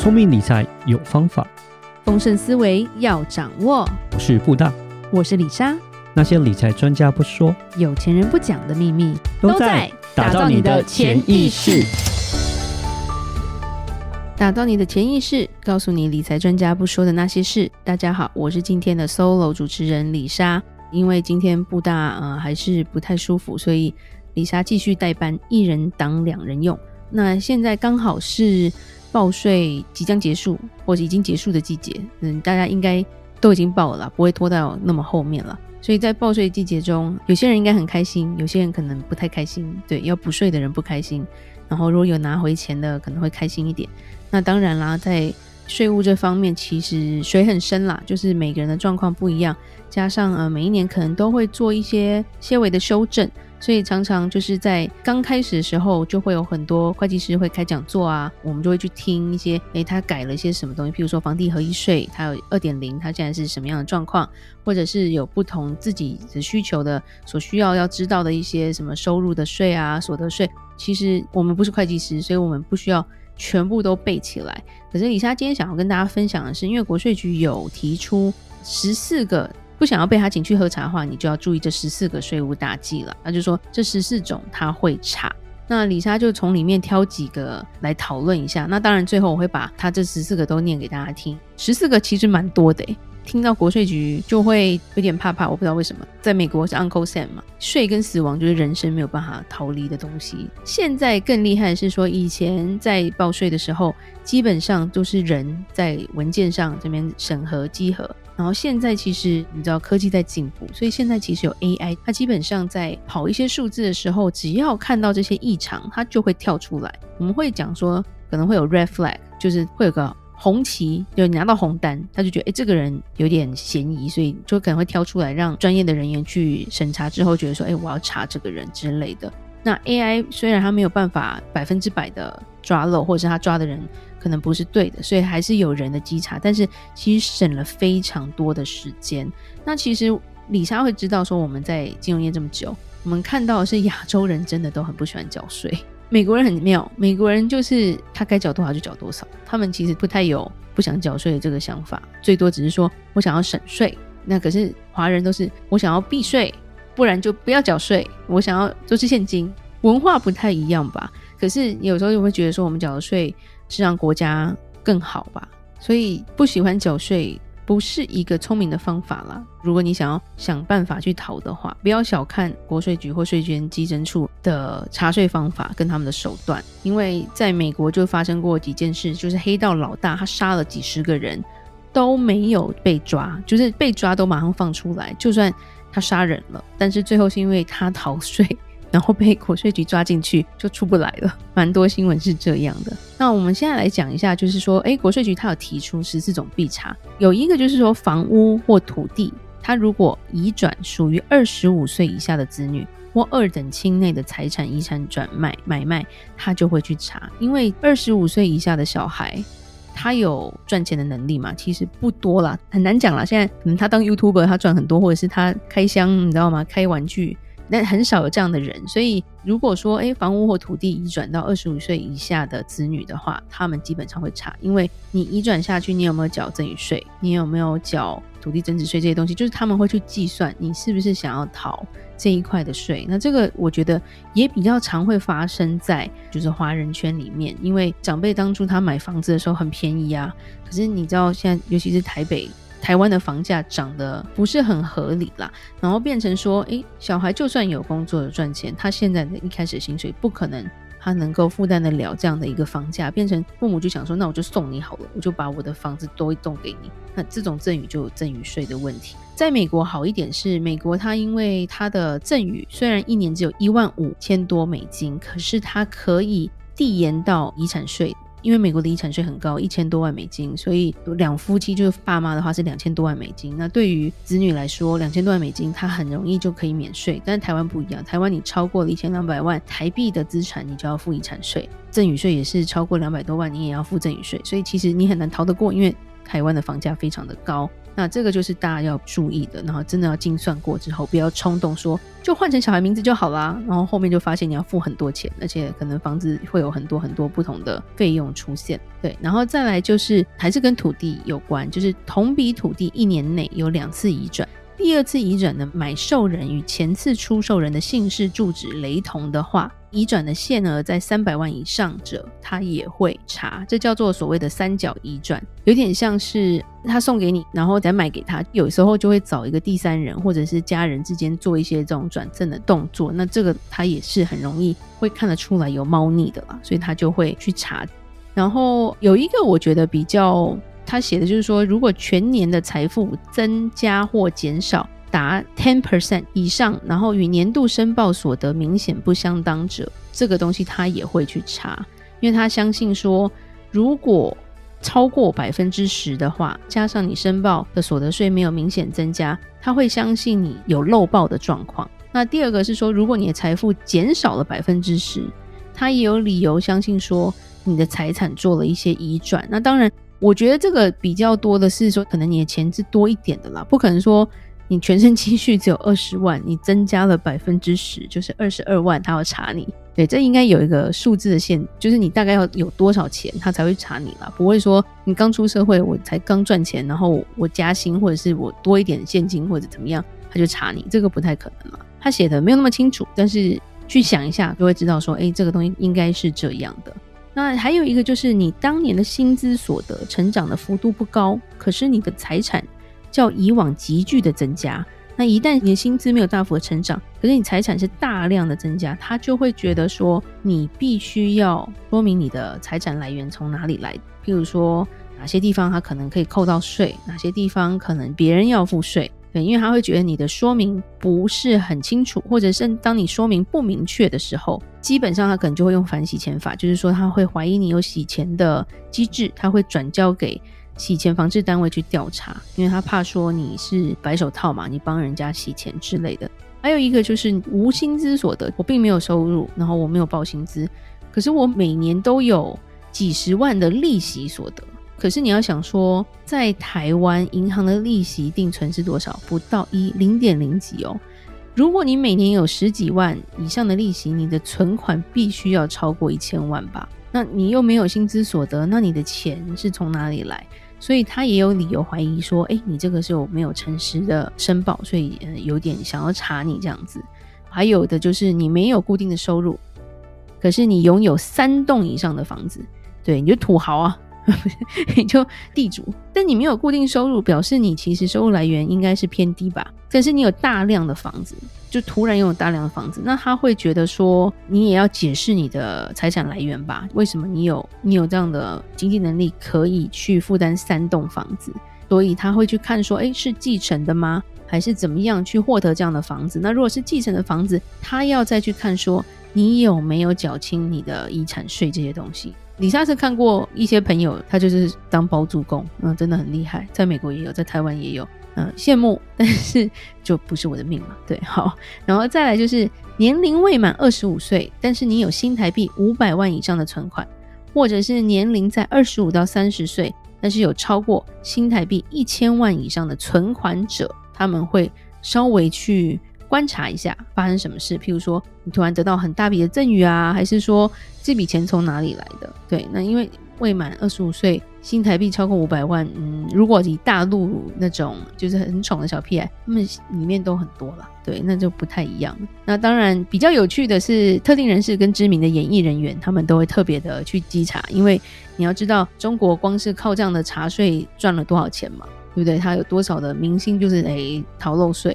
聪明理财有方法，丰盛思维要掌握。我是布大，我是李莎。那些理财专家不说，有钱人不讲的秘密，都在打造你的潜意识。打造你的潜意识，告诉你理财专家不说的那些事。大家好，我是今天的 solo 主持人李莎。因为今天布大呃还是不太舒服，所以李莎继续代班，一人当两人用。那现在刚好是。报税即将结束或者已经结束的季节，嗯，大家应该都已经报了，不会拖到那么后面了。所以在报税季节中，有些人应该很开心，有些人可能不太开心。对，要补税的人不开心，然后如果有拿回钱的，可能会开心一点。那当然啦，在税务这方面，其实水很深啦，就是每个人的状况不一样，加上呃，每一年可能都会做一些些微的修正。所以常常就是在刚开始的时候，就会有很多会计师会开讲座啊，我们就会去听一些，诶，他改了一些什么东西，譬如说房地合一税，它有二点零，它现在是什么样的状况，或者是有不同自己的需求的所需要要知道的一些什么收入的税啊、所得税。其实我们不是会计师，所以我们不需要全部都背起来。可是李莎今天想要跟大家分享的是，因为国税局有提出十四个。不想要被他请去喝茶的话，你就要注意这十四个税务大忌了。那就说这十四种他会查，那李莎就从里面挑几个来讨论一下。那当然最后我会把他这十四个都念给大家听。十四个其实蛮多的诶，听到国税局就会有点怕怕，我不知道为什么。在美国是 Uncle Sam 嘛，税跟死亡就是人生没有办法逃离的东西。现在更厉害的是说，以前在报税的时候，基本上都是人在文件上这边审核稽核。然后现在其实你知道科技在进步，所以现在其实有 AI，它基本上在跑一些数字的时候，只要看到这些异常，它就会跳出来。我们会讲说可能会有 red flag，就是会有个红旗，就拿到红单，他就觉得诶，这个人有点嫌疑，所以就可能会挑出来，让专业的人员去审查之后，觉得说诶，我要查这个人之类的。那 AI 虽然它没有办法百分之百的抓漏，或者是他抓的人。可能不是对的，所以还是有人的稽查，但是其实省了非常多的时间。那其实李莎会知道说，我们在金融业这么久，我们看到的是亚洲人真的都很不喜欢缴税。美国人很妙，美国人就是他该缴多少就缴多少，他们其实不太有不想缴税的这个想法，最多只是说我想要省税。那可是华人都是我想要避税，不然就不要缴税。我想要都是现金，文化不太一样吧？可是有时候又会觉得说，我们缴的税。是让国家更好吧，所以不喜欢缴税不是一个聪明的方法啦。如果你想要想办法去逃的话，不要小看国税局或税捐稽征处的查税方法跟他们的手段，因为在美国就发生过几件事，就是黑道老大他杀了几十个人都没有被抓，就是被抓都马上放出来，就算他杀人了，但是最后是因为他逃税。然后被国税局抓进去，就出不来了。蛮多新闻是这样的。那我们现在来讲一下，就是说，诶，国税局它有提出十四种必查，有一个就是说，房屋或土地，它如果移转属于二十五岁以下的子女或二等亲内的财产遗产转卖买卖，他就会去查。因为二十五岁以下的小孩，他有赚钱的能力嘛？其实不多啦，很难讲啦。现在可能他当 YouTuber，他赚很多，或者是他开箱，你知道吗？开玩具。但很少有这样的人，所以如果说诶，房屋或土地移转到二十五岁以下的子女的话，他们基本上会查，因为你移转下去，你有没有缴赠与税，你有没有缴土地增值税这些东西，就是他们会去计算你是不是想要逃这一块的税。那这个我觉得也比较常会发生在就是华人圈里面，因为长辈当初他买房子的时候很便宜啊，可是你知道现在尤其是台北。台湾的房价涨得不是很合理啦，然后变成说，诶，小孩就算有工作有赚钱，他现在的一开始薪水不可能他能够负担得了这样的一个房价，变成父母就想说，那我就送你好了，我就把我的房子多一栋给你。那这种赠与就有赠与税的问题。在美国好一点是，美国它因为它的赠与虽然一年只有一万五千多美金，可是它可以递延到遗产税。因为美国的遗产税很高，一千多万美金，所以两夫妻就是爸妈的话是两千多万美金。那对于子女来说，两千多万美金他很容易就可以免税。但台湾不一样，台湾你超过了一千两百万台币的资产，你就要付遗产税，赠与税也是超过两百多万，你也要付赠与税。所以其实你很难逃得过，因为台湾的房价非常的高。那这个就是大家要注意的，然后真的要精算过之后，不要冲动说就换成小孩名字就好啦，然后后面就发现你要付很多钱，而且可能房子会有很多很多不同的费用出现。对，然后再来就是还是跟土地有关，就是同比土地一年内有两次移转。第二次移转呢买受人与前次出售人的姓氏、住址雷同的话，移转的限额在三百万以上者，他也会查，这叫做所谓的三角移转，有点像是他送给你，然后再卖给他，有时候就会找一个第三人或者是家人之间做一些这种转赠的动作，那这个他也是很容易会看得出来有猫腻的啦，所以他就会去查。然后有一个我觉得比较。他写的就是说，如果全年的财富增加或减少达 ten percent 以上，然后与年度申报所得明显不相当者，这个东西他也会去查，因为他相信说，如果超过百分之十的话，加上你申报的所得税没有明显增加，他会相信你有漏报的状况。那第二个是说，如果你的财富减少了百分之十，他也有理由相信说你的财产做了一些移转。那当然。我觉得这个比较多的是说，可能你的钱是多一点的啦，不可能说你全身积蓄只有二十万，你增加了百分之十，就是二十二万，他要查你。对，这应该有一个数字的限，就是你大概要有多少钱，他才会查你啦，不会说你刚出社会，我才刚赚钱，然后我加薪或者是我多一点现金或者怎么样，他就查你，这个不太可能了。他写的没有那么清楚，但是去想一下就会知道说，哎，这个东西应该是这样的。那还有一个就是，你当年的薪资所得成长的幅度不高，可是你的财产较以往急剧的增加。那一旦你的薪资没有大幅的成长，可是你财产是大量的增加，他就会觉得说，你必须要说明你的财产来源从哪里来。譬如说，哪些地方他可能可以扣到税，哪些地方可能别人要付税。对，因为他会觉得你的说明不是很清楚，或者是当你说明不明确的时候，基本上他可能就会用反洗钱法，就是说他会怀疑你有洗钱的机制，他会转交给洗钱防治单位去调查，因为他怕说你是白手套嘛，你帮人家洗钱之类的。还有一个就是无薪资所得，我并没有收入，然后我没有报薪资，可是我每年都有几十万的利息所得。可是你要想说，在台湾银行的利息定存是多少？不到一，零点零几哦。如果你每年有十几万以上的利息，你的存款必须要超过一千万吧？那你又没有薪资所得，那你的钱是从哪里来？所以他也有理由怀疑说，诶，你这个是有没有诚实的申报？所以，有点想要查你这样子。还有的就是你没有固定的收入，可是你拥有三栋以上的房子，对，你就土豪啊。你就地主，但你没有固定收入，表示你其实收入来源应该是偏低吧？但是你有大量的房子，就突然拥有大量的房子，那他会觉得说，你也要解释你的财产来源吧？为什么你有你有这样的经济能力可以去负担三栋房子？所以他会去看说，诶，是继承的吗？还是怎么样去获得这样的房子？那如果是继承的房子，他要再去看说，你有没有缴清你的遗产税这些东西？李莎是看过一些朋友，他就是当包租公，嗯，真的很厉害，在美国也有，在台湾也有，嗯，羡慕，但是就不是我的命嘛，对，好，然后再来就是年龄未满二十五岁，但是你有新台币五百万以上的存款，或者是年龄在二十五到三十岁，但是有超过新台币一千万以上的存款者，他们会稍微去。观察一下发生什么事，譬如说你突然得到很大笔的赠与啊，还是说这笔钱从哪里来的？对，那因为未满二十五岁，新台币超过五百万，嗯，如果以大陆那种就是很宠的小屁孩，他们里面都很多了，对，那就不太一样。那当然比较有趣的是，特定人士跟知名的演艺人员，他们都会特别的去稽查，因为你要知道，中国光是靠这样的茶税赚了多少钱嘛，对不对？他有多少的明星就是诶逃漏税。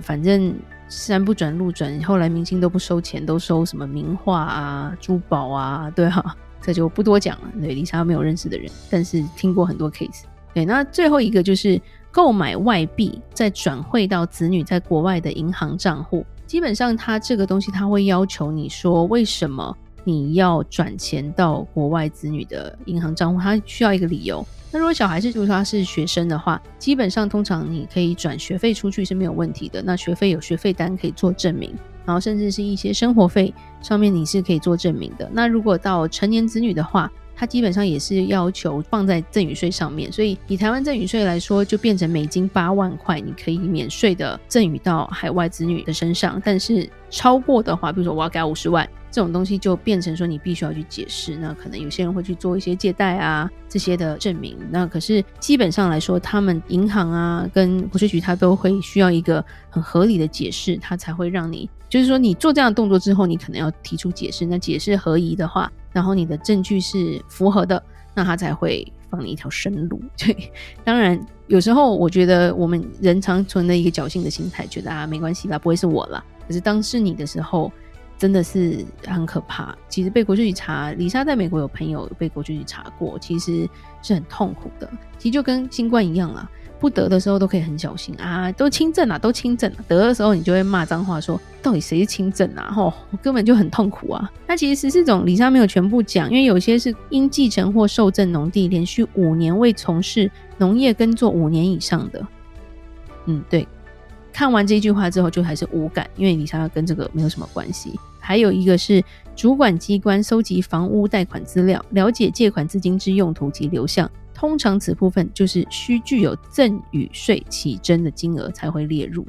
反正山不转路转，后来明星都不收钱，都收什么名画啊、珠宝啊，对哈、啊，这就不多讲了。对，丽莎没有认识的人，但是听过很多 case。对，那最后一个就是购买外币，再转汇到子女在国外的银行账户。基本上，他这个东西他会要求你说，为什么你要转钱到国外子女的银行账户？他需要一个理由。那如果小孩是，如果他是学生的话，基本上通常你可以转学费出去是没有问题的。那学费有学费单可以做证明，然后甚至是一些生活费上面你是可以做证明的。那如果到成年子女的话，他基本上也是要求放在赠与税上面，所以以台湾赠与税来说，就变成美金八万块，你可以免税的赠与到海外子女的身上。但是超过的话，比如说我要给五十万，这种东西就变成说你必须要去解释。那可能有些人会去做一些借贷啊这些的证明。那可是基本上来说，他们银行啊跟国税局，他都会需要一个很合理的解释，他才会让你，就是说你做这样的动作之后，你可能要提出解释。那解释合宜的话，然后你的证据是符合的，那他才会放你一条生路。对，当然有时候我觉得我们人常存的一个侥幸的心态，觉得啊没关系啦，不会是我啦。可是当是你的时候，真的是很可怕。其实被国税局查，李莎在美国有朋友被国税局查过，其实是很痛苦的。其实就跟新冠一样啊。不得的时候都可以很小心啊，都轻症啊，都轻症。得的时候你就会骂脏话说，到底谁是轻症啊？吼，我根本就很痛苦啊。那其实十四种李莎没有全部讲，因为有些是因继承或受赠农地连续五年未从事农业耕作五年以上的。嗯，对。看完这句话之后就还是无感，因为里莎跟这个没有什么关系。还有一个是主管机关搜集房屋贷款资料，了解借款资金之用途及流向。通常此部分就是需具有赠与税起征的金额才会列入，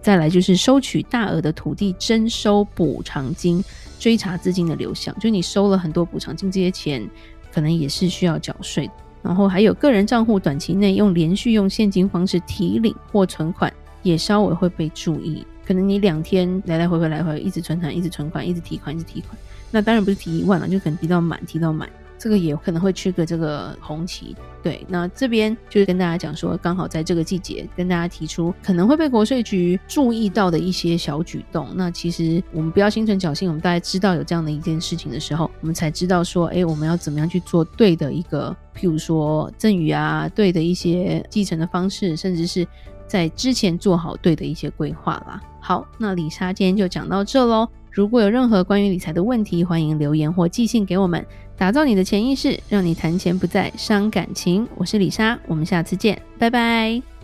再来就是收取大额的土地征收补偿金，追查资金的流向，就你收了很多补偿金，这些钱可能也是需要缴税。然后还有个人账户短期内用连续用现金方式提领或存款，也稍微会被注意，可能你两天来来回回来回一直存款，一直存款，一直提款，一直提款，那当然不是提一万了，就可能提到满，提到满。这个也可能会吃个这个红旗，对。那这边就是跟大家讲说，刚好在这个季节跟大家提出可能会被国税局注意到的一些小举动。那其实我们不要心存侥幸，我们大概知道有这样的一件事情的时候，我们才知道说，哎，我们要怎么样去做对的一个，譬如说赠与啊，对的一些继承的方式，甚至是在之前做好对的一些规划啦。好，那李莎今天就讲到这喽。如果有任何关于理财的问题，欢迎留言或寄信给我们。打造你的潜意识，让你谈钱不再伤感情。我是李莎，我们下次见，拜拜。